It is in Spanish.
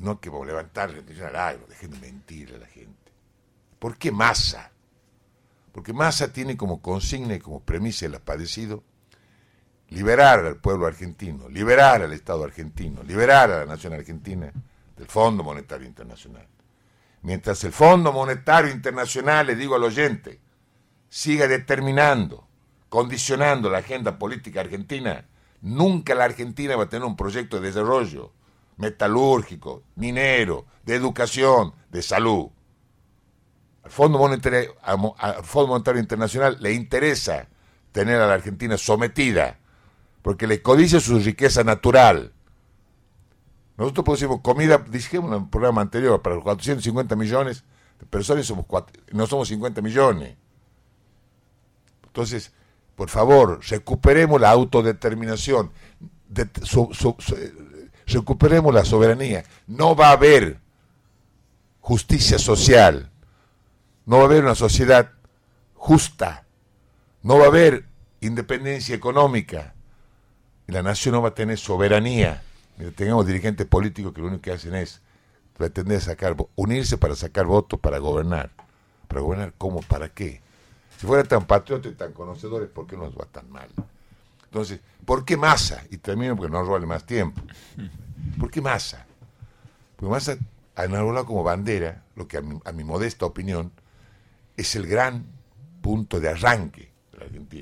no que levantar al aire, dejen de mentir a la gente. ¿Por qué masa? Porque Massa tiene como consigna y como premisa el padecido liberar al pueblo argentino, liberar al Estado argentino, liberar a la nación argentina del Fondo Monetario Internacional. Mientras el Fondo Monetario Internacional, le digo al oyente, siga determinando, condicionando la agenda política argentina, nunca la Argentina va a tener un proyecto de desarrollo metalúrgico, minero, de educación, de salud. Al Fondo Monetario, Internacional le interesa tener a la Argentina sometida, porque le codicia su riqueza natural. Nosotros producimos comida, dijimos en el programa anterior, para los 450 millones de personas somos no somos 50 millones. Entonces, por favor, recuperemos la autodeterminación, recuperemos la soberanía. No va a haber justicia social no va a haber una sociedad justa, no va a haber independencia económica, la nación no va a tener soberanía. Tengamos dirigentes políticos que lo único que hacen es pretender sacar, unirse para sacar votos para gobernar. ¿Para gobernar cómo? ¿Para qué? Si fueran tan patriotas y tan conocedores, ¿por qué nos va tan mal? Entonces, ¿por qué masa? Y termino porque no robarle más tiempo. ¿Por qué masa? Porque masa ha enarbolado como bandera, lo que a mi modesta opinión, es el gran punto de arranque de la Argentina.